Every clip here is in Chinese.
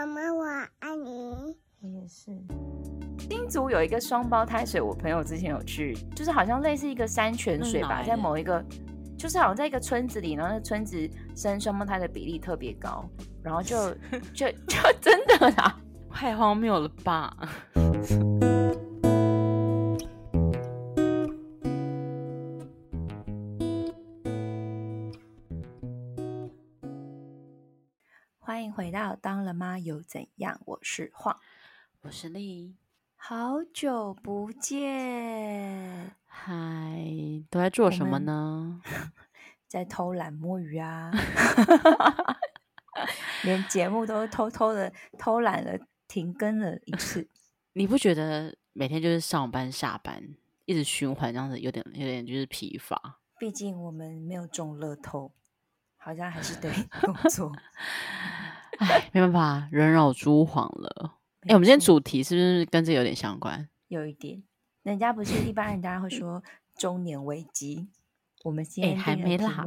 妈妈，我爱你。我也是。新竹有一个双胞胎水，我朋友之前有去，就是好像类似一个山泉水吧，在某一个，就是好像在一个村子里，然后那村子生双胞胎的比例特别高，然后就 就就真的啦，太荒谬了吧！妈又怎样？我是晃，我是丽，好久不见，嗨，都在做什么呢？在偷懒摸鱼啊，连节目都偷偷的偷懒了，停更了一次。你不觉得每天就是上班下班，一直循环这样子，有点有点就是疲乏？毕竟我们没有中乐透。好像还是得工作，哎，没办法，人老珠黄了。哎，我们今天主题是不是跟这有点相关？有一点，人家不是一般人，大家会说中年危机。我们今天还没啦，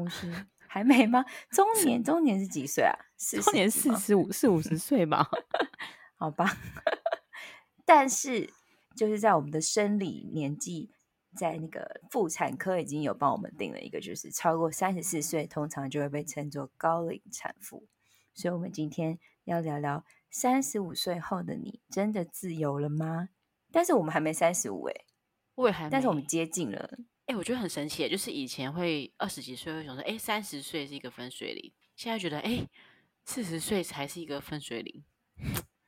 还没吗？中年，中年是几岁啊？中年四十五，四五十岁吧？好吧。但是就是在我们的生理年纪。在那个妇产科已经有帮我们定了一个，就是超过三十四岁，通常就会被称作高龄产妇。所以，我们今天要聊聊三十五岁后的你，真的自由了吗？但是我们还没三十五，哎，我也还，但是我们接近了。哎，我觉得很神奇，就是以前会二十几岁会想说，哎，三十岁是一个分水岭，现在觉得，哎，四十岁才是一个分水岭。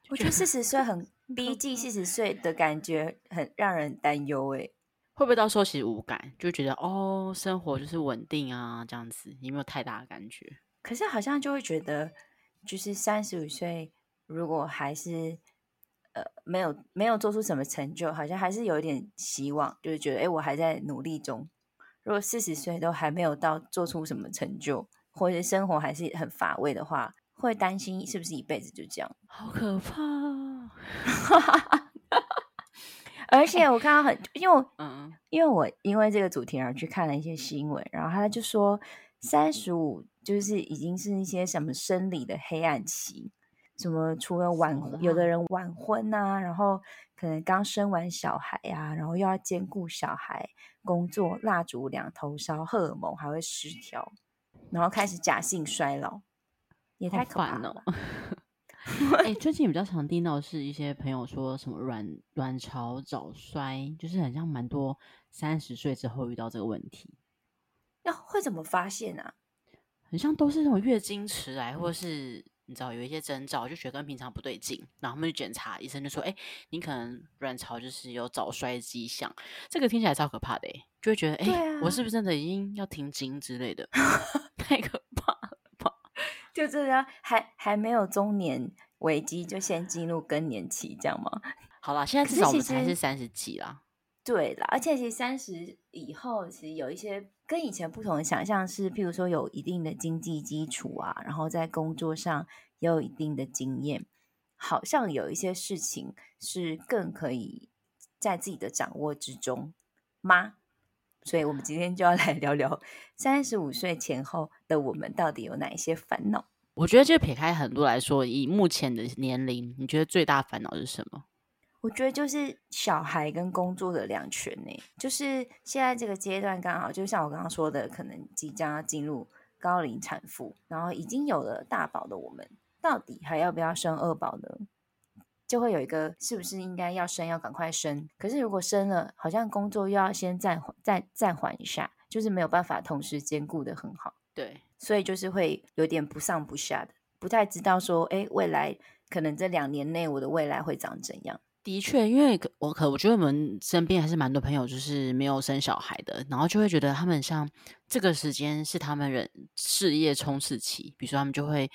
我觉得四十岁很 逼近四十岁的感觉，很让人担忧，哎。会不会到时候其实无感，就觉得哦，生活就是稳定啊，这样子，也没有太大的感觉？可是好像就会觉得，就是三十五岁，如果还是呃没有没有做出什么成就，好像还是有一点希望，就是觉得哎，我还在努力中。如果四十岁都还没有到做出什么成就，或者生活还是很乏味的话，会担心是不是一辈子就这样？好可怕！而且我看到很，因为嗯，因为我因为这个主题而去看了一些新闻，然后他就说三十五就是已经是一些什么生理的黑暗期，什么除了晚有的人晚婚啊，然后可能刚生完小孩啊，然后又要兼顾小孩工作，蜡烛两头烧，荷尔蒙还会失调，然后开始假性衰老，也太可怕了。哎，最近比较常听到是一些朋友说什么卵卵巢早衰，就是很像蛮多三十岁之后遇到这个问题。那会怎么发现啊？很像都是那种月经迟来，或者是你知道有一些征兆，就觉得跟平常不对劲，然后他们去检查，医生就说：“哎，你可能卵巢就是有早衰迹象。”这个听起来超可怕的，哎，就会觉得：“哎，我是不是真的已经要停经之类的？” 太可怕了吧？就这样，还还没有中年。危机就先进入更年期，这样吗？好啦，现在至少我们才是三十几啦。对啦，而且其实三十以后，其实有一些跟以前不同的想象是，譬如说有一定的经济基础啊，然后在工作上也有一定的经验，好像有一些事情是更可以在自己的掌握之中吗？所以我们今天就要来聊聊三十五岁前后的我们到底有哪一些烦恼。我觉得，就撇开很多来说，以目前的年龄，你觉得最大烦恼是什么？我觉得就是小孩跟工作的两全呢。就是现在这个阶段，刚好就像我刚刚说的，可能即将要进入高龄产妇，然后已经有了大宝的我们，到底还要不要生二宝呢？就会有一个是不是应该要生，要赶快生？可是如果生了，好像工作又要先暂缓，再暂缓一下，就是没有办法同时兼顾的很好。对。所以就是会有点不上不下的，不太知道说，哎，未来可能这两年内我的未来会长怎样？的确，因为我可我觉得我们身边还是蛮多朋友，就是没有生小孩的，然后就会觉得他们像这个时间是他们人事业冲刺期，比如说他们就会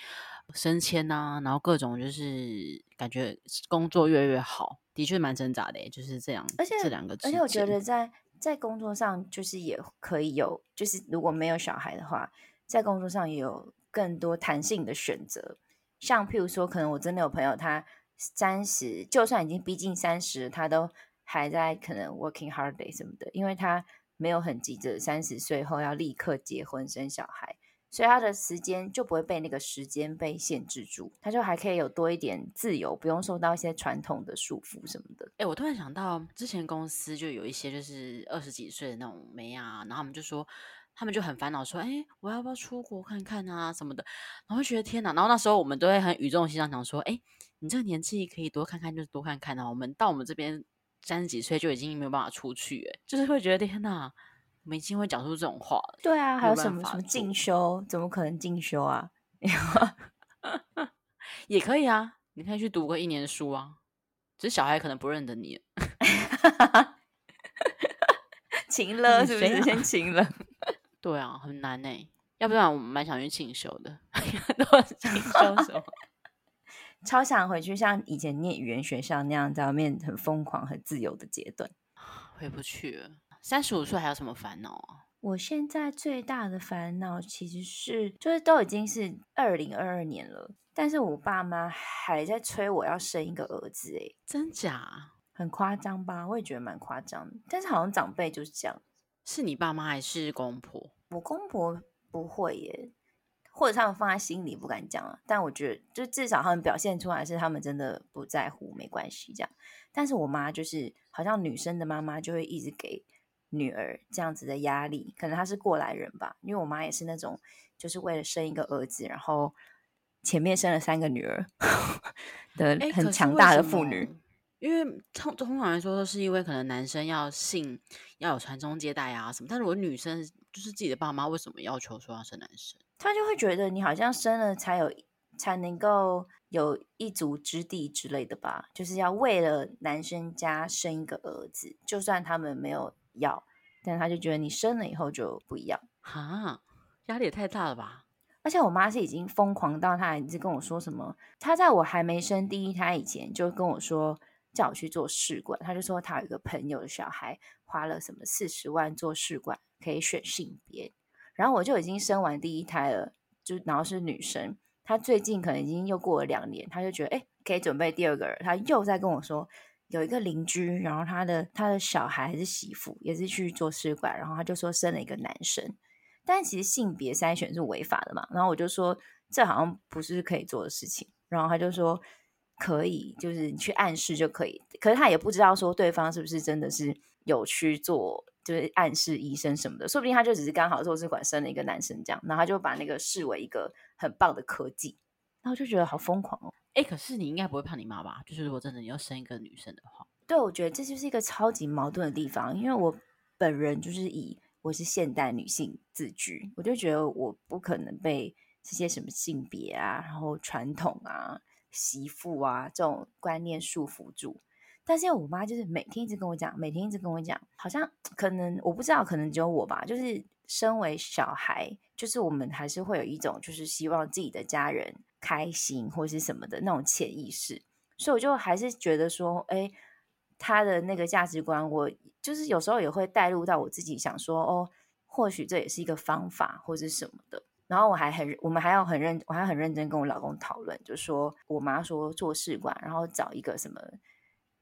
升迁呐，然后各种就是感觉工作越来越好，的确蛮挣扎的，就是这样。而且这两个，而且我觉得在在工作上就是也可以有，就是如果没有小孩的话。在工作上也有更多弹性的选择，像譬如说，可能我真的有朋友，他三十，就算已经逼近三十，他都还在可能 working hard day 什么的，因为他没有很急着三十岁后要立刻结婚生小孩，所以他的时间就不会被那个时间被限制住，他就还可以有多一点自由，不用受到一些传统的束缚什么的。哎，我突然想到，之前公司就有一些就是二十几岁的那种妹啊，然后他们就说，他们就很烦恼，说，哎，我要不要出国看看啊什么的，然后觉得天哪，然后那时候我们都会很语重心长讲说，哎，你这个年纪可以多看看，就是多看看啊。我们到我们这边三十几岁就已经没有办法出去，哎，就是会觉得天哪。明星会讲出这种话，对啊，还有什么什么进修，怎么可能进修啊？也可以啊，你可以去读个一年书啊。只是小孩可能不认得你，晴 了是不是？先晴了。对啊，很难呢。要不然我们蛮想去进修的。都进修什么？超想回去像以前念语言学校那样，在外面很疯狂、很自由的阶段。回不去了。三十五岁还有什么烦恼啊？我现在最大的烦恼其实是，就是都已经是二零二二年了，但是我爸妈还在催我要生一个儿子，哎，真假？很夸张吧？我也觉得蛮夸张的，但是好像长辈就是这样。是你爸妈还是公婆？我公婆不会耶，或者他们放在心里不敢讲啊。但我觉得，就至少他们表现出来是他们真的不在乎，没关系这样。但是我妈就是，好像女生的妈妈就会一直给。女儿这样子的压力，可能她是过来人吧。因为我妈也是那种，就是为了生一个儿子，然后前面生了三个女儿 的很强大的妇女。因为通通常来说，都是因为可能男生要姓要有传宗接代啊什么。但如果女生就是自己的爸妈，为什么要求说要生男生？他就会觉得你好像生了才有才能够有一族之地之类的吧。就是要为了男生家生一个儿子，就算他们没有。要，但他就觉得你生了以后就不一样哈，压力也太大了吧！而且我妈是已经疯狂到，她一直跟我说什么，她在我还没生第一胎以前就跟我说叫我去做试管，她就说她有一个朋友的小孩花了什么四十万做试管，可以选性别，然后我就已经生完第一胎了，就然后是女生，她最近可能已经又过了两年，她就觉得哎可以准备第二个人，她又在跟我说。有一个邻居，然后他的他的小孩还是媳妇，也是去做试管，然后他就说生了一个男生，但其实性别筛选是违法的嘛，然后我就说这好像不是可以做的事情，然后他就说可以，就是你去暗示就可以，可是他也不知道说对方是不是真的是有去做，就是暗示医生什么的，说不定他就只是刚好做试管生了一个男生这样，然后他就把那个视为一个很棒的科技，然后就觉得好疯狂哦。哎，可是你应该不会怕你妈吧？就是如果真的你要生一个女生的话，对，我觉得这就是一个超级矛盾的地方。因为我本人就是以我是现代女性自居，我就觉得我不可能被这些什么性别啊、然后传统啊、媳妇啊这种观念束缚住。但是我妈就是每天一直跟我讲，每天一直跟我讲，好像 可能我不知道，可能只有我吧。就是身为小孩，就是我们还是会有一种就是希望自己的家人。开心或是什么的那种潜意识，所以我就还是觉得说，哎，他的那个价值观，我就是有时候也会带入到我自己，想说，哦，或许这也是一个方法，或者什么的。然后我还很，我们还要很认，我还很认真跟我老公讨论，就说我妈说做试管，然后找一个什么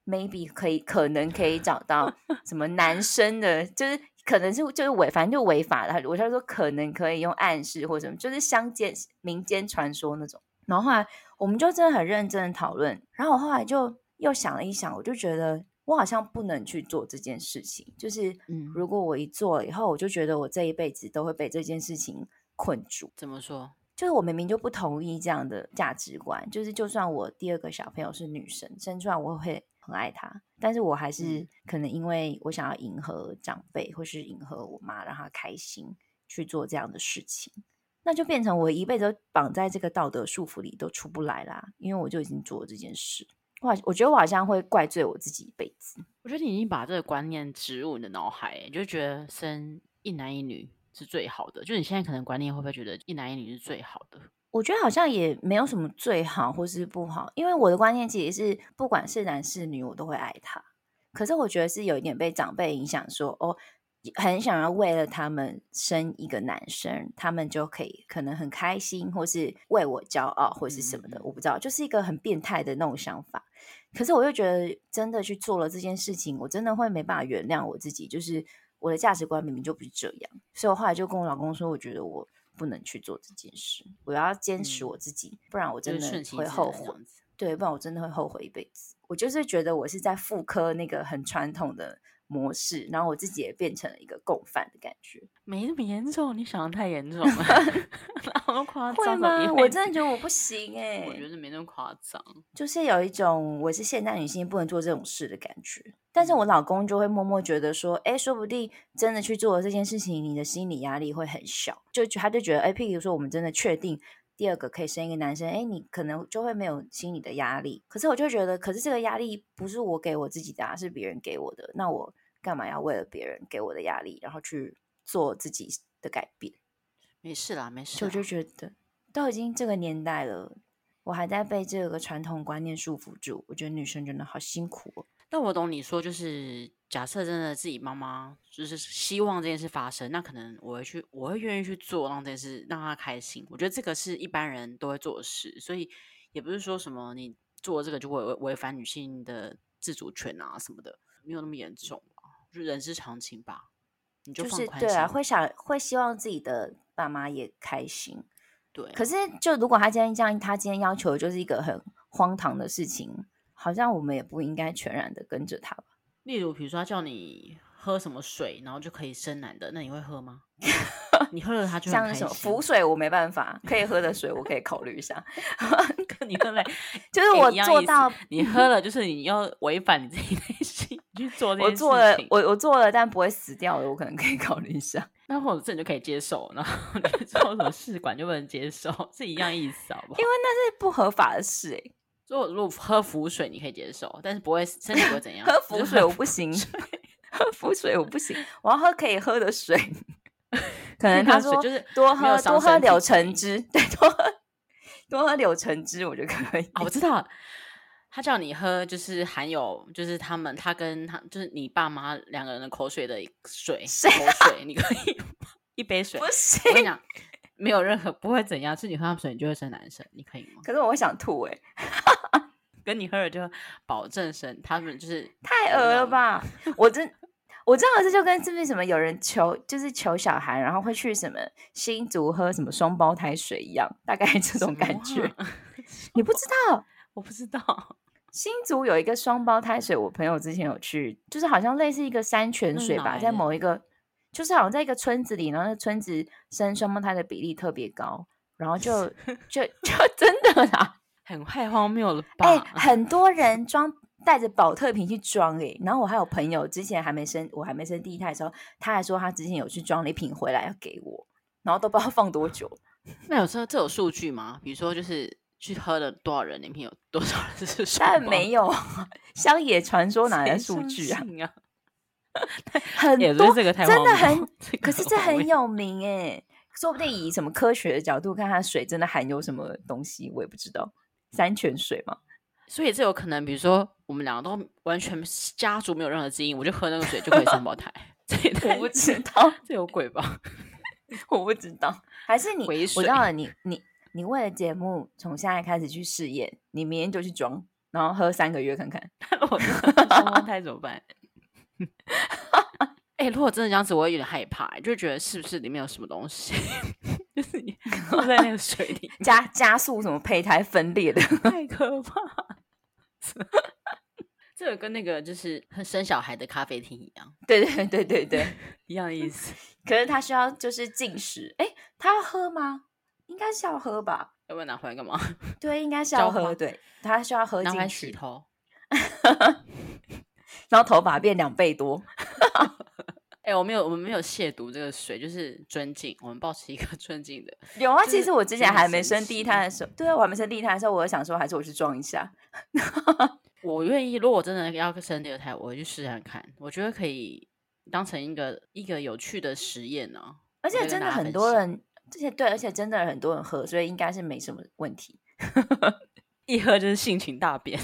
，maybe 可以可能可以找到 什么男生的，就是可能是就是违，反正就违法的。我他说可能可以用暗示或什么，就是乡间民间传说那种。然后后来我们就真的很认真的讨论，然后我后来就又想了一想，我就觉得我好像不能去做这件事情。就是，嗯，如果我一做了以后，我就觉得我这一辈子都会被这件事情困住。怎么说？就是我明明就不同意这样的价值观。就是，就算我第二个小朋友是女生生出来，我会很爱他，但是我还是可能因为我想要迎合长辈，或是迎合我妈，让她开心去做这样的事情。那就变成我一辈子都绑在这个道德束缚里，都出不来啦。因为我就已经做了这件事，哇！我觉得我好像会怪罪我自己一辈子。我觉得你已经把这个观念植入你的脑海，你就觉得生一男一女是最好的。就你现在可能观念会不会觉得一男一女是最好的？我觉得好像也没有什么最好或是不好，因为我的观念其实是不管是男是女，我都会爱他。可是我觉得是有一点被长辈影响，说哦。很想要为了他们生一个男生，他们就可以可能很开心，或是为我骄傲，或是什么的，我不知道，就是一个很变态的那种想法。可是我又觉得，真的去做了这件事情，我真的会没办法原谅我自己。就是我的价值观明明就不是这样，所以我后来就跟我老公说，我觉得我不能去做这件事，我要坚持我自己，不然我真的会后悔。对，不然我真的会后悔一辈子。我就是觉得我是在复刻那个很传统的。模式，然后我自己也变成了一个共犯的感觉，没那么严重，你想的太严重了 好夸张吗？我真的觉得我不行哎，我觉得没那么夸张，就是有一种我是现代女性不能做这种事的感觉，但是我老公就会默默觉得说，哎，说不定真的去做了这件事情，你的心理压力会很小，就他就觉得，哎，譬如说我们真的确定。第二个可以生一个男生，哎，你可能就会没有心理的压力。可是我就觉得，可是这个压力不是我给我自己的，是别人给我的。那我干嘛要为了别人给我的压力，然后去做自己的改变？没事啦，没事。我就觉得，都已经这个年代了，我还在被这个传统观念束缚住。我觉得女生真的好辛苦哦。但我懂你说，就是假设真的自己妈妈就是希望这件事发生，那可能我会去，我会愿意去做，让这件事让她开心。我觉得这个是一般人都会做的事，所以也不是说什么你做这个就会违反女性的自主权啊什么的，没有那么严重吧？就人之常情吧。你就是对啊，会想会希望自己的爸妈也开心。对，可是就如果他今天这样，他今天要求就是一个很荒唐的事情。好像我们也不应该全然的跟着他吧。例如，比如说他叫你喝什么水，然后就可以生男的，那你会喝吗？你喝了他就像什么浮水，我没办法，可以喝的水我可以考虑一下。你喝了，就是我做到你喝了，就是你要违反你自己内心去做。我做了，我我做了，但不会死掉的，我可能可以考虑一下。那或者这你就可以接受，然后你做什么试管就不能接受，是一样意思，好不好？因为那是不合法的事，哎。如果如果喝浮水你可以接受，但是不会身体不会怎样。喝浮水我不行，喝浮水我不行，我要喝可以喝的水。可能他说就是多喝多喝柳橙汁，对，多喝多喝柳橙汁我就可以。我知道他叫你喝就是含有就是他们他跟他就是你爸妈两个人的口水的水口水，你可以 一杯水。不行，我跟你讲。没有任何不会怎样，是你喝他们水，你就会生男生，你可以吗？可是我会想吐哎，跟你喝了就保证生，他们就是 太恶了吧？我真我知道这就跟是不是什么有人求就是求小孩，然后会去什么新竹喝什么双胞胎水一样，大概 这种感觉。你不知道？我不知道。新竹有一个双胞胎水，我朋友之前有去，就是好像类似一个山泉水吧，在某一个。就是好像在一个村子里，然后那村子生双胞胎的比例特别高，然后就 就就真的啦，很太荒谬了吧？哎，很多人装带着保特瓶去装哎，然后我还有朋友之前还没生，我还没生第一胎的时候，他还说他之前有去装了一瓶回来要给我，然后都不知道放多久。那有时候这有数据吗？比如说就是去喝了多少人，里面有多少人是？但没有，乡野传说哪来的数据啊？很多真的很，可是这很有名哎，说不定以什么科学的角度看，它水真的含有什么东西，我也不知道。山泉水嘛，所以这有可能，比如说我们两个都完全家族没有任何基因，我就喝那个水就可以双胞 胎。我不知道，这有鬼吧？我不知道，还是你？我知道了，你你你为了节目，从现在开始去试验，你明天就去装，然后喝三个月看看，我双胞胎怎么办？哎，如果真的这样子，我会有点害怕，就觉得是不是里面有什么东西，就是你 放在那个水里加加速什么胚胎分裂的，太可怕。这个跟那个就是生小孩的咖啡厅一样，对对对对对，一样意思。可是他需要就是进食，哎，他要喝吗？应该是要喝吧？要不要拿回来干嘛？对，应该是要喝。对，他需要喝进去。洗头。然后头发变两倍多，哎，我没有，我们没有亵渎这个水，就是尊敬，我们保持一个 尊敬的。有啊，其实我之前还没生第一胎的时候，对啊，我还没生第一胎的时候，我想说，还是我去装一下。我愿意，如果真的要生第二胎，我去试试看，我觉得可以当成一个一个有趣的实验呢。而且真的很多人，这些对，而且真的很多人喝，所以应该是没什么问题。一喝就是性情大变，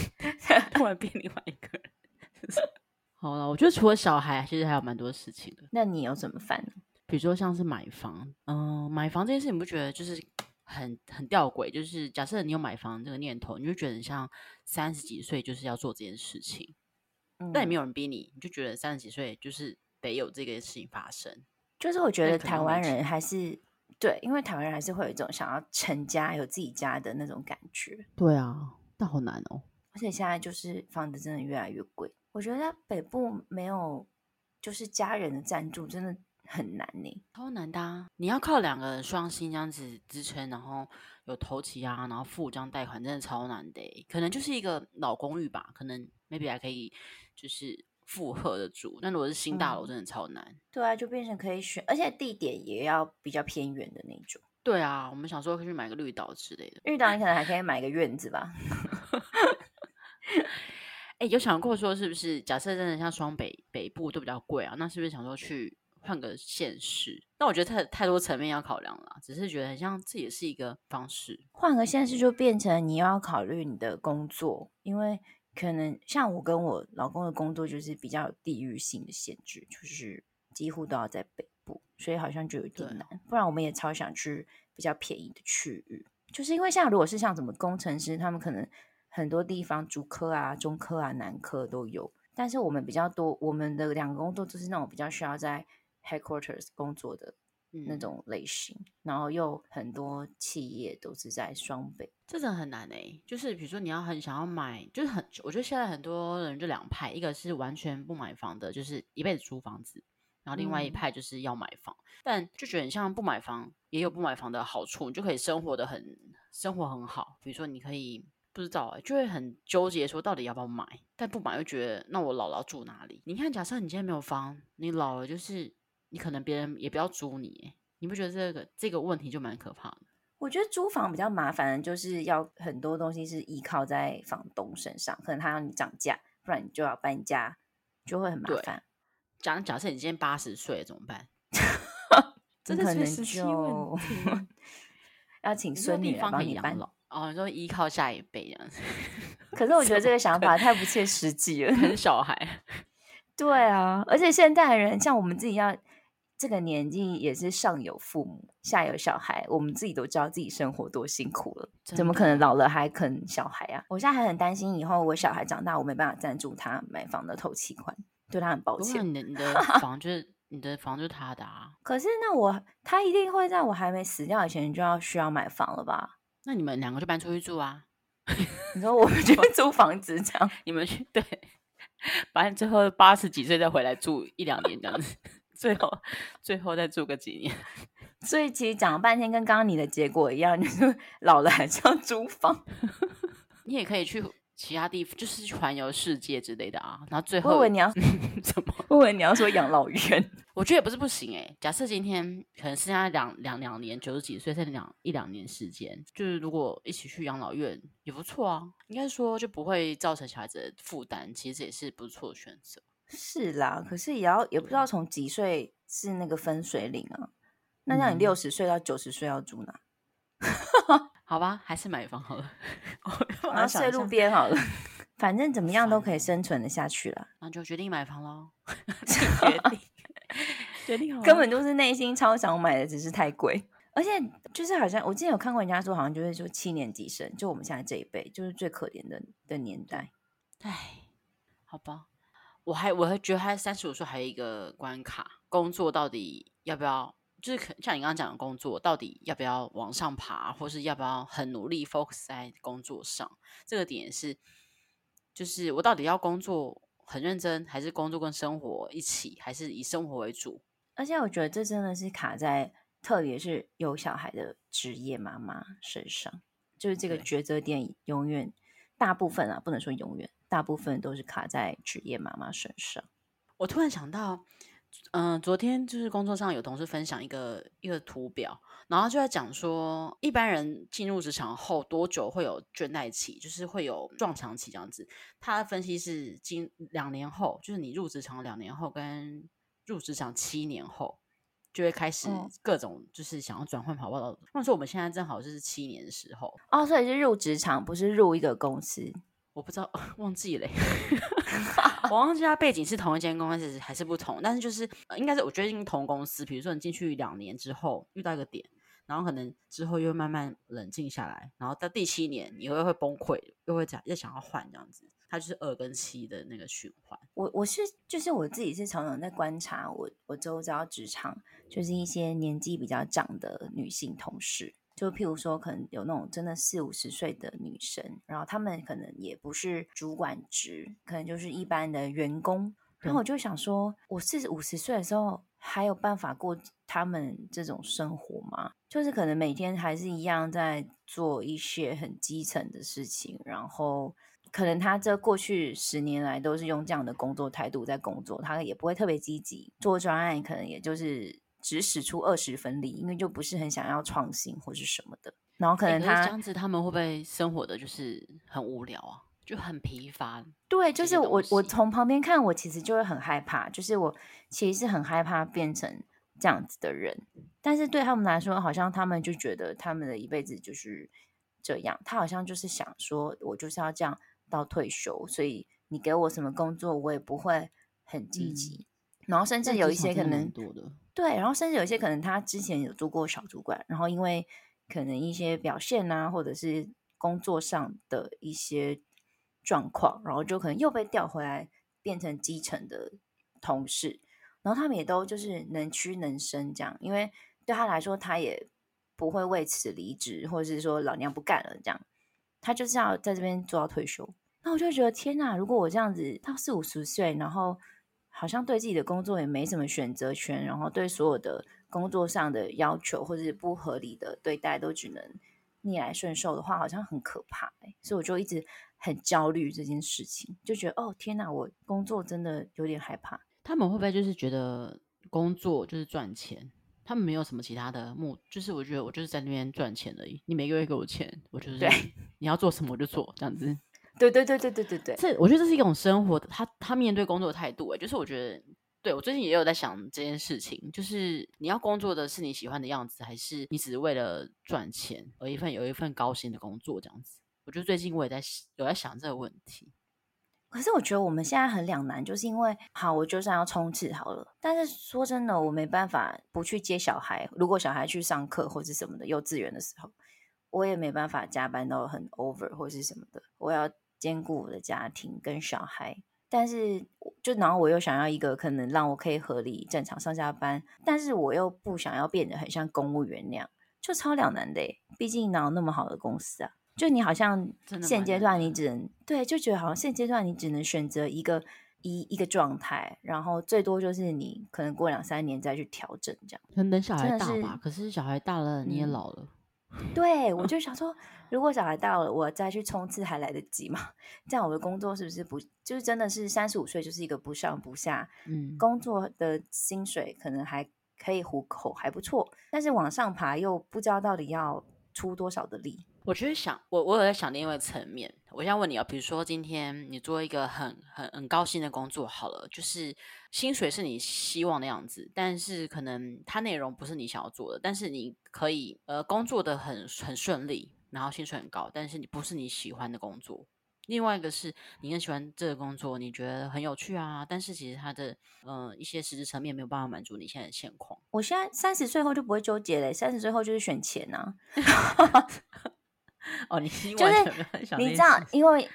突然变另外一个人。好了，我觉得除了小孩，其实还有蛮多事情的。那你有怎么烦？比如说像是买房，嗯，买房这件事，你不觉得就是很很吊诡？就是假设你有买房这个念头，你就觉得像三十几岁就是要做这件事情，但也没有人逼你，你就觉得三十几岁就是得有这个事情发生。就是我觉得台湾人还是对，因为台湾人还是会有一种想要成家、有自己家的那种感觉。对啊，但好难哦。而且现在就是房子真的越来越贵，我觉得北部没有就是家人的赞助，真的很难呢，超难的。你要靠两个双薪这样子支撑，然后有头期啊，然后付这样贷款，真的超难的。可能就是一个老公寓吧，可能 maybe 还可以就是负荷的住。那如果是新大楼，真的超难。对啊，就变成可以选，而且地点也要比较偏远的那种。对啊，我们想说可以去买个绿岛之类的。绿岛你可能还可以买个院子吧。哎，有想过说是不是？假设真的像双北北部都比较贵啊，那是不是想说去换个县市？那我觉得太太多层面要考量了，只是觉得很像这也是一个方式。换个县市就变成你要考虑你的工作，因为可能像我跟我老公的工作就是比较有地域性的限制，就是几乎都要在北部，所以好像就有点难。不然我们也超想去比较便宜的区域，就是因为像如果是像什么工程师，他们可能。很多地方，主科啊、中科啊、南科都有，但是我们比较多，我们的两个工作都是那种比较需要在 headquarters 工作的那种类型，然后又很多企业都是在双北，这真的很难欸。就是比如说你要很想要买，就是很，我觉得现在很多人就两派，一个是完全不买房的，就是一辈子租房子，然后另外一派就是要买房，但就觉得很像不买房也有不买房的好处，你就可以生活的很生活很好，比如说你可以。不知道哎，就会很纠结，说到底要不要买？但不买又觉得，那我姥姥住哪里？你看，假设你今天没有房，你老了就是你可能别人也不要租你，你不觉得这个这个问题就蛮可怕的？我觉得租房比较麻烦，就是要很多东西是依靠在房东身上，可能他要你涨价，不然你就要搬家，就会很麻烦。假假设你今天八十岁怎么办？真的可能就 要请孙女来帮你搬。哦，你说依靠下一辈这样子，可是我觉得这个想法 太不切实际了。很小孩，对啊，而且现代人像我们自己要这个年纪，也是上有父母，下有小孩，我们自己都知道自己生活多辛苦了，怎么可能老了还啃小孩啊？我现在还很担心，以后我小孩长大，我没办法赞助他买房的头期款，对他很抱歉。你的你的房就是你的房就是他的啊。可是那我他一定会在我还没死掉以前就要需要买房了吧？那你们两个就搬出去住啊？你说我们去租房子这样？你们去对，搬最后八十几岁再回来住一两年这样子，最后最后再住个几年。所以其实讲了半天，跟刚刚你的结果一样，就是老了还是要租房。你也可以去。其他地方就是环游世界之类的啊，然后最后，你要怎么？我以为你要说养老院，我觉得也不是不行哎。假设今天可能剩下两两两年，九十几岁，剩两一两年时间，就是如果一起去养老院也不错啊。应该说就不会造成小孩子的负担，其实也是不错的选择。是啦，可是也要也不知道从几岁是那个分水岭啊。那让你六十岁到九十岁要住哪？好吧，还是买房好了。我要睡路边好了，反正怎么样都可以生存的下去了。那就决定买房喽。决定，决定，根本就是内心超想买的，只是太贵。而且就是好像我之前有看过人家说，好像就是说七年级生，就我们现在这一辈，就是最可怜的的年代。唉，好吧，我还我还觉得还三十五岁还有一个关卡，工作到底要不要？就是像你刚刚讲的工作，到底要不要往上爬，或是要不要很努力 focus 在工作上？这个点是，就是我到底要工作很认真，还是工作跟生活一起，还是以生活为主？而且我觉得这真的是卡在，特别是有小孩的职业妈妈身上，就是这个抉择点永远，大部分啊，不能说永远，大部分都是卡在职业妈妈身上。我突然想到。嗯，昨天就是工作上有同事分享一个一个图表，然后就在讲说，一般人进入职场后多久会有倦怠期，就是会有撞墙期这样子。他的分析是，今两年后，就是你入职场两年后跟入职场七年后，就会开始各种就是想要转换跑道。那说我们现在正好就是七年的时候哦，所以是入职场，不是入一个公司。我不知道，忘记了。我忘记他背景是同一间公司还是不同，但是就是应该是我觉得应同公司。比如说你进去两年之后遇到一个点，然后可能之后又慢慢冷静下来，然后到第七年你会会崩溃，又会讲又想要换这样子。它就是二跟七的那个循环。我我是就是我自己是常常在观察我我周遭职场，就是一些年纪比较长的女性同事，就譬如说可能有那种真的四五十岁的女生，然后她们可能也不是主管职，可能就是一般的员工。然后我就想说，我四五十岁的时候还有办法过他们这种生活吗？就是可能每天还是一样在做一些很基层的事情，然后可能他这过去十年来都是用这样的工作态度在工作，他也不会特别积极做专案，可能也就是只使出二十分力，因为就不是很想要创新或是什么的。然后可能他这样子，他们会不会生活的就是很无聊啊？就很疲乏，对，就是我我从旁边看，我其实就会很害怕，就是我其实是很害怕变成这样子的人，但是对他们来说，好像他们就觉得他们的一辈子就是这样，他好像就是想说，我就是要这样到退休，所以你给我什么工作，我也不会很积极，然后甚至有一些可能对，然后甚至有些可能他之前有做过小主管，然后因为可能一些表现啊，或者是工作上的一些。状况，然后就可能又被调回来变成基层的同事，然后他们也都就是能屈能伸这样，因为对他来说，他也不会为此离职，或者是说老娘不干了这样，他就是要在这边做到退休。那我就觉得天哪，如果我这样子到四五十岁，然后好像对自己的工作也没什么选择权，然后对所有的工作上的要求或者是不合理的对待都只能逆来顺受的话，好像很可怕哎，所以我就一直。很焦虑这件事情，就觉得哦天哪，我工作真的有点害怕。他们会不会就是觉得工作就是赚钱？他们没有什么其他的目，就是我觉得我就是在那边赚钱而已。你每个月给我钱，我就是对你要做什么我就做这样子。对对对对对对对，这我觉得这是一种生活的他他面对工作的态度。哎，就是我觉得对我最近也有在想这件事情，就是你要工作的是你喜欢的样子，还是你只是为了赚钱而一份有一份高薪的工作这样子？我觉得最近我也在有在想这个问题，可是我觉得我们现在很两难，就是因为好，我就算要冲刺好了，但是说真的，我没办法不去接小孩。如果小孩去上课或者什么的，幼稚园的时候，我也没办法加班到很 over 或是什么的。我要兼顾我的家庭跟小孩，但是就然后我又想要一个可能让我可以合理正常上下班，但是我又不想要变得很像公务员那样，就超两难的。毕竟哪有那么好的公司啊？就你好像现阶段你只能对，就觉得好像现阶段你只能选择一个一一个状态，然后最多就是你可能过两三年再去调整这样。可能等小孩大吧，可是小孩大了你也老了。对，我就想说，如果小孩到了，我再去冲刺还来得及吗？这样我的工作是不是不就是真的是三十五岁就是一个不上不下？嗯，工作的薪水可能还可以糊口还不错，但是往上爬又不知道到底要出多少的力。我其实想我，我有在想另外一个层面。我想问你啊，比如说今天你做一个很很很高兴的工作，好了，就是薪水是你希望的样子，但是可能它内容不是你想要做的，但是你可以呃工作的很很顺利，然后薪水很高，但是你不是你喜欢的工作。另外一个是你很喜欢这个工作，你觉得很有趣啊，但是其实它的呃一些实质层面没有办法满足你现在的现况。我现在三十岁后就不会纠结嘞，三十岁后就是选钱呐。哦，你就是你知道，因为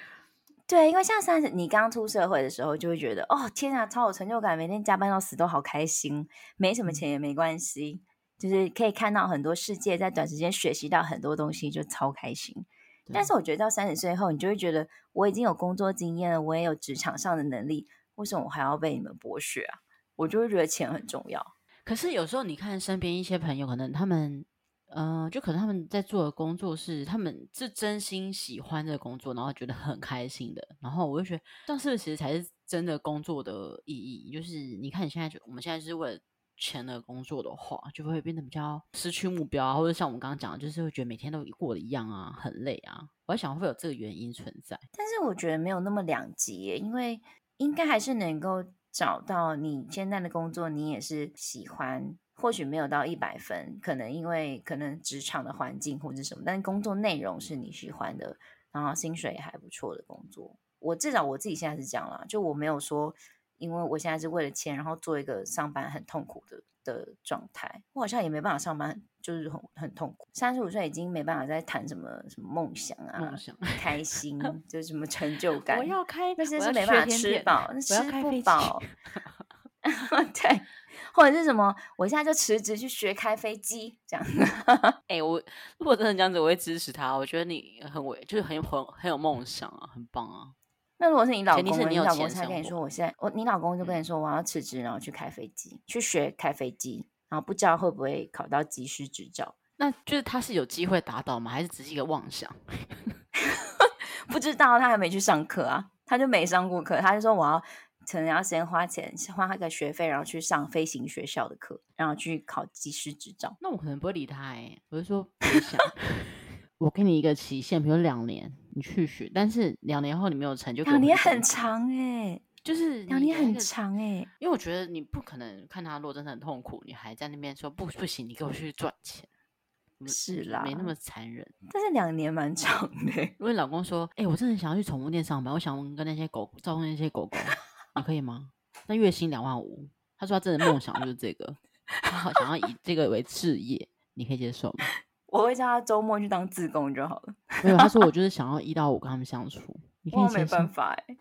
对，因为像三十，你刚出社会的时候，就会觉得哦，天啊，超有成就感，每天加班到死都好开心，没什么钱也没关系，就是可以看到很多世界，在短时间学习到很多东西，就超开心。但是我觉得到三十岁后，你就会觉得我已经有工作经验了，我也有职场上的能力，为什么我还要被你们剥削啊？我就会觉得钱很重要。可是有时候你看身边一些朋友，可能他们。嗯，就可能他们在做的工作是他们是真心喜欢这个工作，然后觉得很开心的。然后我就觉得，这样是不是其实才是真的工作的意义？就是你看你现在就我们现在是为了钱而工作的话，就会变得比较失去目标，或者像我们刚刚讲的，就是会觉得每天都过的一样啊，很累啊。我在想会有这个原因存在，但是我觉得没有那么两极，因为应该还是能够找到你现在的工作，你也是喜欢。或许没有到一百分，可能因为可能职场的环境或者什么，但是工作内容是你喜欢的，然后薪水还不错的工作，我至少我自己现在是这样啦，就我没有说因为我现在是为了钱，然后做一个上班很痛苦的的状态。我好像也没办法上班，就是很很痛苦。三十五岁已经没办法再谈什么什么梦想啊，梦想开心，就是什么成就感。我要开，那些是没办法吃饱，那吃不饱。对，或者是什么？我现在就辞职去学开飞机，这样。哎，我如果真的这样子，我会支持他。我觉得你很伟，就是很有很很有梦想啊，很棒啊。那如果是你老公，你老公才跟你说，我现在我你老公就跟你说，我要辞职，然后去开飞机，去学开飞机，然后不知道会不会考到机师执照？那就是他是有机会达到吗？还是只是一个妄想？不知道，他还没去上课啊，他就没上过课，他就说我要可能要先花钱花个学费，然后去上飞行学校的课，然后去考技师执照。那我可能不会理他哎，我就说别想。我给你一个期限，比如两年，你去学，但是两年后你没有成就，两年很长哎，就是两年很长哎，因为我觉得你不可能看他如果真的很痛苦，你还在那边说不不行，你给我去赚钱，是啦，没那么残忍。但是两年蛮长的。如果老公说，哎，我真的想要去宠物店上班，我想跟那些狗照顾那些狗狗，你可以吗？那月薪两万五，他说他真的梦想就是这个，他好想要以这个为事业，你可以接受吗？我会叫他周末去当自工就好了。没有，他说我就是想要一到五跟他们相处。我没办法哎。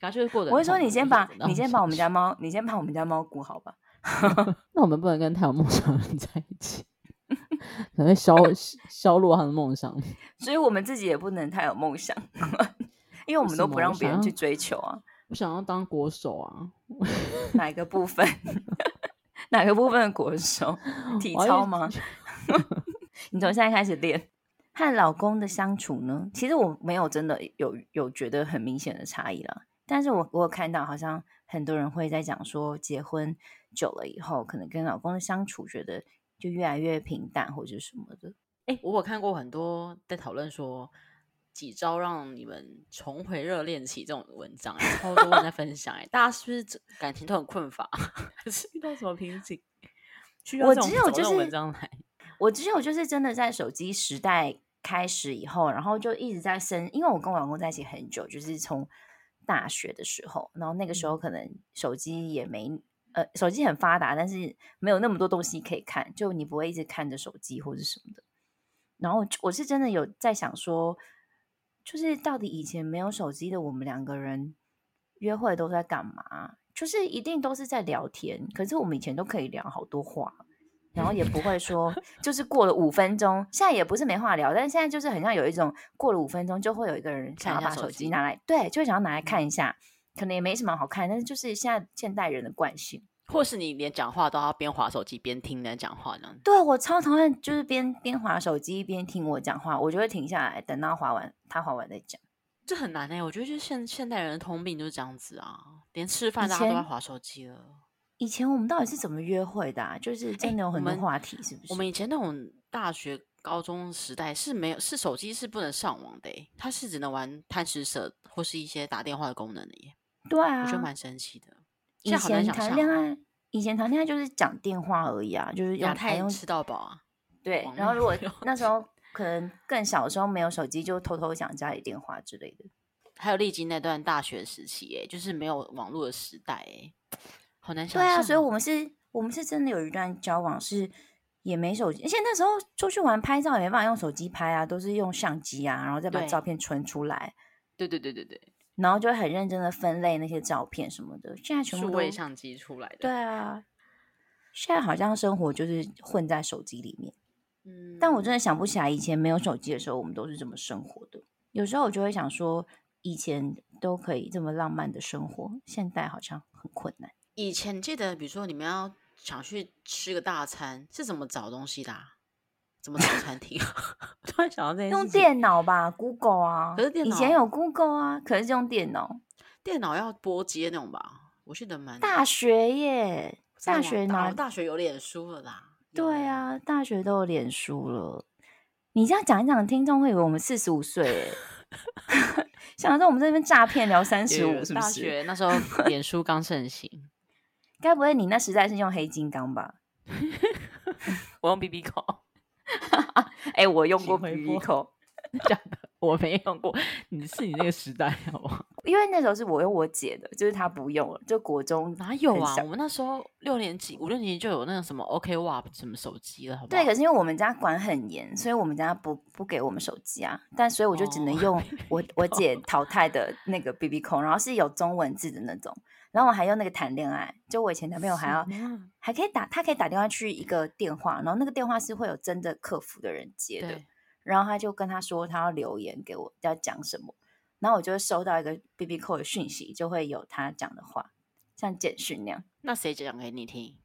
他就是过得。我会说你先把你先把我们家猫，你先把我们家猫顾好吧。那我们不能跟太有梦想的人在一起，可能消削弱他的梦想。所以我们自己也不能太有梦想，因为我们都不让别人去追求啊。我想要当国手啊。哪一个部分？哪个部分的国手？体操吗？你从现在开始练。和老公的相处呢？其实我没有真的有有觉得很明显的差异了。但是我我有看到，好像很多人会在讲说，结婚久了以后，可能跟老公的相处觉得就越来越平淡，或者什么的。哎，我有看过很多在讨论说。几招让你们重回热恋期这种文章，超多人在分享哎，大家是不是感情都很困乏，还是遇到什么瓶颈？我只有就是文章来，我只有就是真的在手机时代开始以后，然后就一直在生，因为我跟我老公在一起很久，就是从大学的时候，然后那个时候可能手机也没呃，手机很发达，但是没有那么多东西可以看，就你不会一直看着手机或者什么的。然后我是真的有在想说。就是到底以前没有手机的我们两个人约会都在干嘛？就是一定都是在聊天，可是我们以前都可以聊好多话，然后也不会说 就是过了五分钟，现在也不是没话聊，但是现在就是很像有一种过了五分钟就会有一个人想要把手机拿来，对，就想要拿来看一下，可能也没什么好看，但是就是现在现代人的惯性。或是你连讲话都要边划手机边听人讲话呢？对我超讨厌，就是边边划手机边听我讲话，我就会停下来，等到划完他划完再讲。这很难哎，我觉得就是现现代人的通病就是这样子啊，连吃饭大家都要划手机了。以前我们到底是怎么约会的？啊就是真的有很多话题，是不是？我们以前那种大学、高中时代是没有，是手机是不能上网的，它是只能玩贪食蛇或是一些打电话的功能的耶。对啊，我觉得蛮神奇的。以前谈恋爱，以前谈恋爱就是讲电话而已啊，就是用太用吃到饱啊。对，然后如果那时候可能更小的时候没有手机，就偷偷讲家里电话之类的。还有历经那段大学时期，哎，就是没有网络的时代，哎，好难想。对啊，所以我们是，我们是真的有一段交往是也没手机，而且那时候出去玩拍照也没办法用手机拍啊，都是用相机啊，然后再把照片存出来。对对对对对。然后就很认真的分类那些照片什么的，现在全部都相机出来的。对啊，现在好像生活就是混在手机里面。嗯，但我真的想不起来以前没有手机的时候，我们都是怎么生活的。有时候我就会想说，以前都可以这么浪漫的生活，现在好像很困难。以前记得，比如说你们要想去吃个大餐，是怎么找东西的？怎么找餐厅？突然想到这用电脑吧，Google 啊。可是电脑以前有 Google 啊，可是用电脑。电脑要拨接那种吧？我记得蛮。大学耶，大学哪？大学有脸书了啦。对啊，大学都有脸书了。你这样讲一讲，听众会以为我们四十五岁。想到我们这边诈骗聊三十五，是不是？大学那时候脸书刚盛行，该不会你那时代是用黑金刚吧？我用 BB 口。哎，我用过 BB 口，讲的我没用过。你是你那个时代好不好？因为那时候是我用我姐的，就是她不用了，就国中哪有啊？我们那时候六年级、五六年级就有那个什么 OK WAP 什么手机了，好不好？对，可是因为我们家管很严，所以我们家不不给我们手机啊。但所以我就只能用 我我姐淘汰的那个 BB 扣，然后是有中文字的那种。然后我还用那个谈恋爱，就我以前男朋友还要还可以打，他可以打电话去一个电话，然后那个电话是会有真的客服的人接的。然后他就跟他说他要留言给我，要讲什么。然后我就会收到一个 B B 扣的讯息，就会有他讲的话，像简讯那样。那谁讲给你听？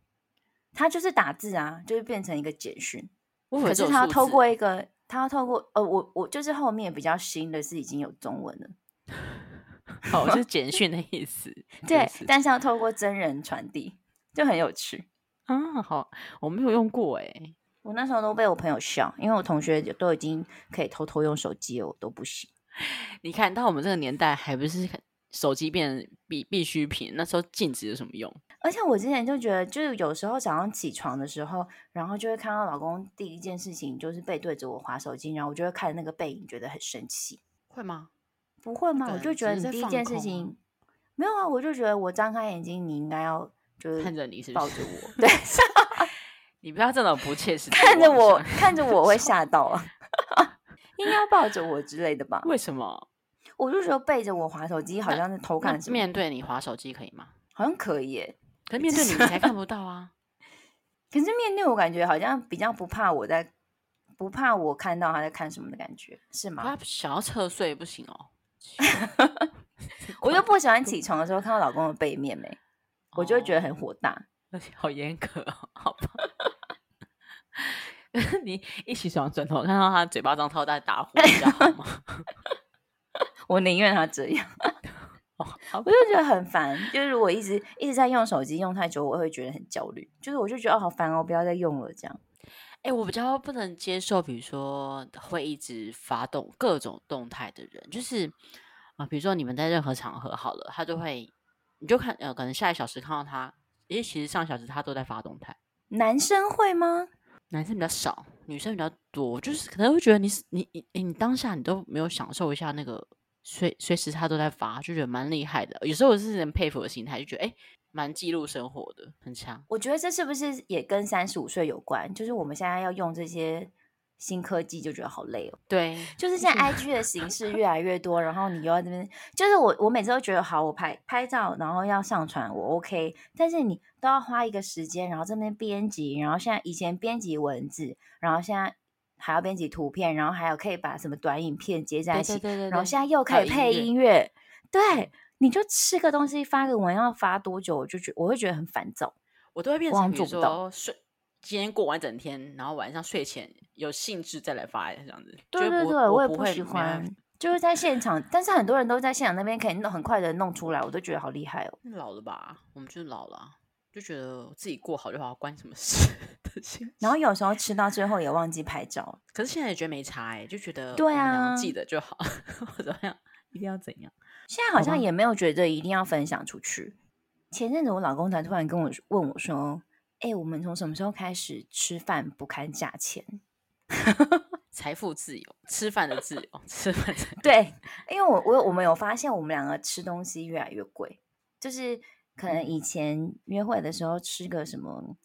他就是打字啊，就是变成一个简讯。可是他透过一个，他要透过呃，我我就是后面比较新的是已经有中文了。好，是简讯的意思。对，但是要透过真人传递，就很有趣啊。好，我没有用过哎，我那时候都被我朋友笑，因为我同学都已经可以偷偷用手机了，我都不行。你看到我们这个年代，还不是手机变必必需品？那时候禁止有什么用？而且我之前就觉得，就是有时候早上起床的时候，然后就会看到老公第一件事情就是背对着我划手机，然后我就会看那个背影，觉得很生气。会吗？不会吗？我就觉得你第一件事情没有啊，我就觉得我张开眼睛，你应该要就是看着你，是抱着我。对，你不要这种不切实 际。看着我，看着我会 吓到啊。应该抱着我之类的吧？为什么？我就觉得背着我划手机，好像是偷看。面对你划手机可以吗？好像可以耶。可是面对你，你才看不到啊。可是面对我，感觉好像比较不怕我在，不怕我看到他在看什么的感觉，是吗？他想要侧睡不行哦。我就不喜欢起床的时候看到老公的背面没，我就会觉得很火大。好严格哦，好吧。你一起床转头看到他嘴巴张超大打呼？我宁愿他这样，我就觉得很烦。就是如果一直一直在用手机用太久，我会觉得很焦虑。就是我就觉得哦好烦哦，不要再用了这样。哎，我比较不能接受，比如说会一直发动各种动态的人，就是啊，比如说你们在任何场合好了，他就会你就看呃，可能下一小时看到他，诶，其实上小时他都在发动态。男生会吗？男生比较少，女生比较多，就是可能会觉得你你你你当下你都没有享受一下那个随随时他都在发，就觉得蛮厉害的。有时候我是很佩服的心态，就觉得哎，蛮记录生活的，很强。我觉得这是不是也跟三十五岁有关？就是我们现在要用这些。新科技就觉得好累哦。对，就是现在 IG 的形式越来越多，然后你又在这边，就是我我每次都觉得好，我拍拍照，然后要上传，我 OK，但是你都要花一个时间，然后这边编辑，然后现在以前编辑文字，然后现在还要编辑图片，然后还有可以把什么短影片接在一起，然后现在又可以配音乐，对，你就吃个东西发个文要发多久，我就觉我会觉得很烦躁，我都会变成比如说睡。今天过完整天，然后晚上睡前有兴致再来发这样子。对对对，我也不喜欢，就是在现场，但是很多人都在现场那边可以弄很快的弄出来，我都觉得好厉害哦。老了吧，我们就是老了，就觉得自己过好就好，关什么事？然后有时候吃到最后也忘记拍照，可是现在也觉得没差哎，就觉得对啊，记得就好，或者怎样，一定要怎样？现在好像也没有觉得一定要分享出去。前阵子我老公才突然跟我问我说。哎，我们从什么时候开始吃饭不看价钱？财富自由，吃饭的自由，吃饭对，因为我我我们有发现，我们两个吃东西越来越贵，就是可能以前约会的时候吃个什么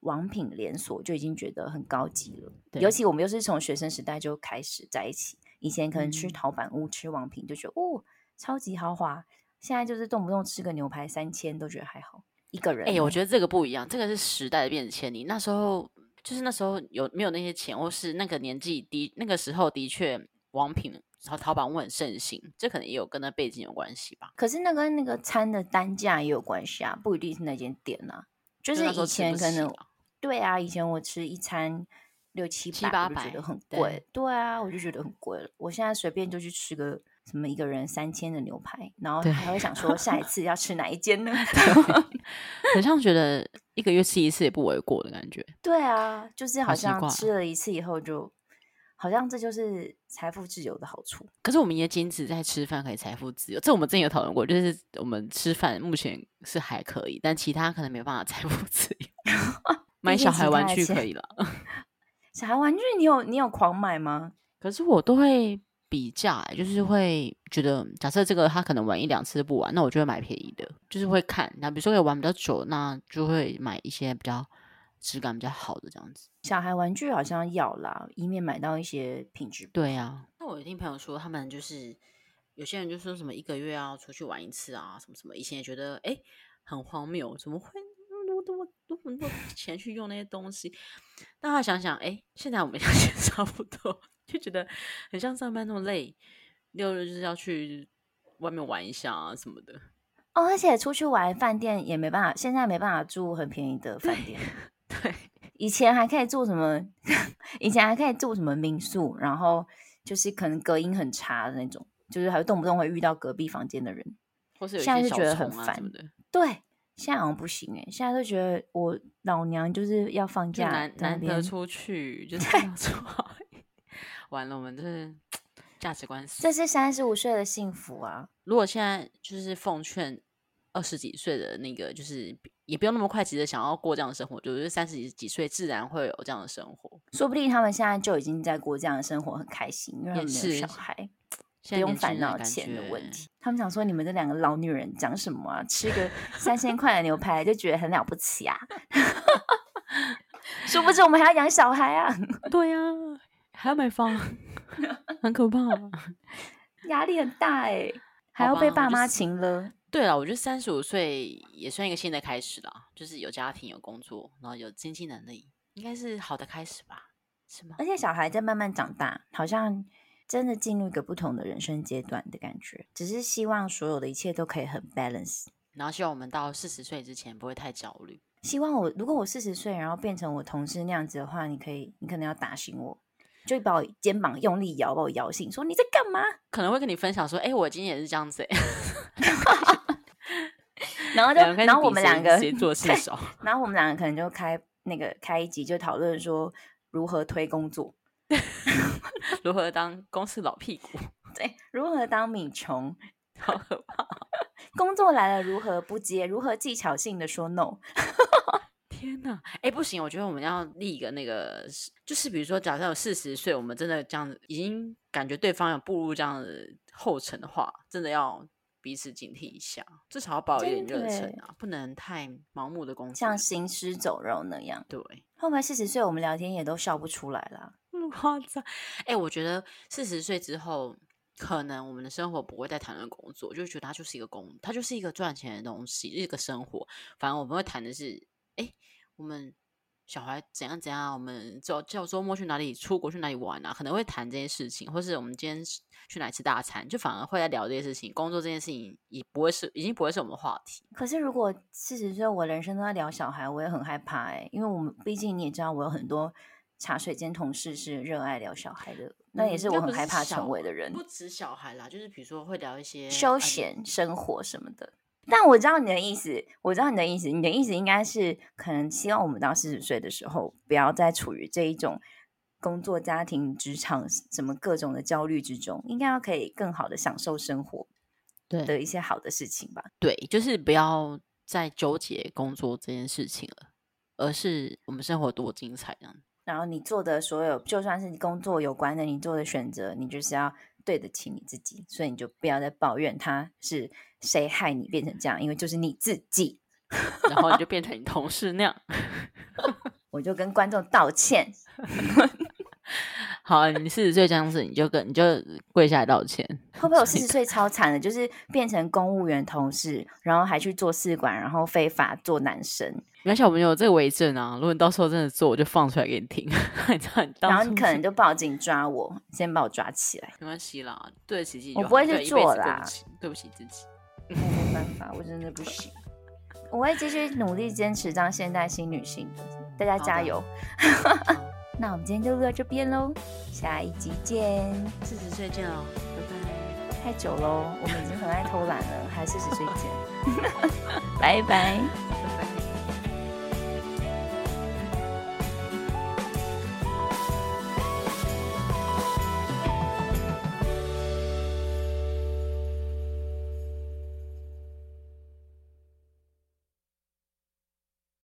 王品连锁就已经觉得很高级了，尤其我们又是从学生时代就开始在一起，以前可能吃陶板屋、吃王品就觉得哦超级豪华，现在就是动不动吃个牛排三千都觉得还好。一个人，哎，我觉得这个不一样，这个是时代的变迁。你那时候就是那时候有没有那些钱，或是那个年纪的，那个时候的确王品淘淘宝物很盛行，这可能也有跟那背景有关系吧。可是那跟那个餐的单价也有关系啊，不一定是那间店啊。就是以前可能对啊，以前我吃一餐六七七八百，觉得很贵。对啊，我就觉得很贵了。我现在随便就去吃个。什么一个人三千的牛排，然后还会想说下一次要吃哪一间呢？好像觉得一个月吃一次也不为过的感觉。对啊，就是好像吃了一次以后，就好像这就是财富自由的好处。可是我们也仅止在吃饭可以财富自由，这我们之前有讨论过，就是我们吃饭目前是还可以，但其他可能没办法财富自由。买小孩玩具可以了，小孩玩具你有你有狂买吗？可是我都会。比价，就是会觉得，假设这个他可能玩一两次不玩，那我就会买便宜的，就是会看。那比如说可以玩比较久，那就会买一些比较质感比较好的这样子。小孩玩具好像要啦，以免买到一些品质。对呀。那我有听朋友说，他们就是有些人就说什么一个月要出去玩一次啊，什么什么。以前也觉得哎很荒谬，怎么会那么多多那么多钱去用那些东西？但他想想，哎，现在我们 钱差不多。就觉得很像上班那么累，六日就是要去外面玩一下啊什么的。哦，而且出去玩，饭店也没办法，现在没办法住很便宜的饭店。对，以前还可以住什么？以前还可以住什么民宿？然后就是可能隔音很差的那种，就是还动不动会遇到隔壁房间的人，或是有现在就觉得很烦的。对，现在好像不行哎，现在都觉得我老娘就是要放假，难难得出去，就 是要出好。完了，我们就是 价值观。这是三十五岁的幸福啊！如果现在就是奉劝二十几岁的那个，就是也不用那么快急着想要过这样的生活，就是三十几几岁自然会有这样的生活。说不定他们现在就已经在过这样的生活，很开心，因为没有小孩，不用烦恼钱的问题。他们想说：“你们这两个老女人讲什么啊？吃个 三千块的牛排就觉得很了不起啊？”殊不知我们还要养小孩啊！对呀。还要买房，很可怕，压力很大哎，还要被爸妈请了。对了，我觉得三十五岁也算一个新的开始啦，就是有家庭、有工作，然后有经济能力，应该是好的开始吧？是吗？而且小孩在慢慢长大，好像真的进入一个不同的人生阶段的感觉。只是希望所有的一切都可以很 balance，然后希望我们到四十岁之前不会太焦虑。希望我如果我四十岁，然后变成我同事那样子的话，你可以，你可能要打醒我。就把我肩膀用力摇，把我摇醒，说你在干嘛？可能会跟你分享说，哎，我今天也是这样子。然后就，然后我们两个做事少，然后我们两个可能就开那个开一集，就讨论说如何推工作，如何当公司老屁股，对，如何当米虫，好可怕。工作来了如何不接，如何技巧性的说 no。天呐，哎，不行，我觉得我们要立一个那个，就是比如说，假设有四十岁，我们真的这样子，已经感觉对方有步入这样的后尘的话，真的要彼此警惕一下，至少要保有一点热忱啊，不能太盲目的工作，像行尸走肉那样。对，后面四十岁，我们聊天也都笑不出来了，夸张。哎，我觉得四十岁之后，可能我们的生活不会再谈论工作，就觉得它就是一个工，它就是一个赚钱的东西，一个生活。反而我们会谈的是。哎，我们小孩怎样怎样？我们周叫周末去哪里出国去哪里玩啊？可能会谈这些事情，或是我们今天去哪吃大餐，就反而会在聊这些事情。工作这件事情也不会是，已经不会是我们话题。可是如果四十岁，我人生都在聊小孩，我也很害怕哎，因为我们毕竟你也知道，我有很多茶水间同事是热爱聊小孩的，那也是我很害怕成为的人。不止小孩啦，就是比如说会聊一些休闲生活什么的。但我知道你的意思，我知道你的意思。你的意思应该是，可能希望我们到四十岁的时候，不要再处于这一种工作、家庭、职场什么各种的焦虑之中，应该要可以更好的享受生活，对的一些好的事情吧。对，就是不要再纠结工作这件事情了，而是我们生活多精彩这样。然后你做的所有，就算是工作有关的，你做的选择，你就是要。对得起你自己，所以你就不要再抱怨他是谁害你变成这样，因为就是你自己，然后你就变成你同事那样，我就跟观众道歉。好，你四十岁这样子，你就跟你就跪下来道歉。会不会有四十 岁超惨的，就是变成公务员同事，然后还去做试管，然后非法做男生？原来小朋友这个为证啊！如果你到时候真的做，我就放出来给你听。然后你可能就报警抓我，先把我抓起来。没关系啦，对得起自己。我不会去做啦，对不起自己。没办法，我真的不行。我会继续努力坚持当现代新女性，大家加油。那我们今天就录到这边喽，下一集见，四十岁见哦，拜拜。太久喽，我们已经很爱偷懒了，还四十岁见，拜拜。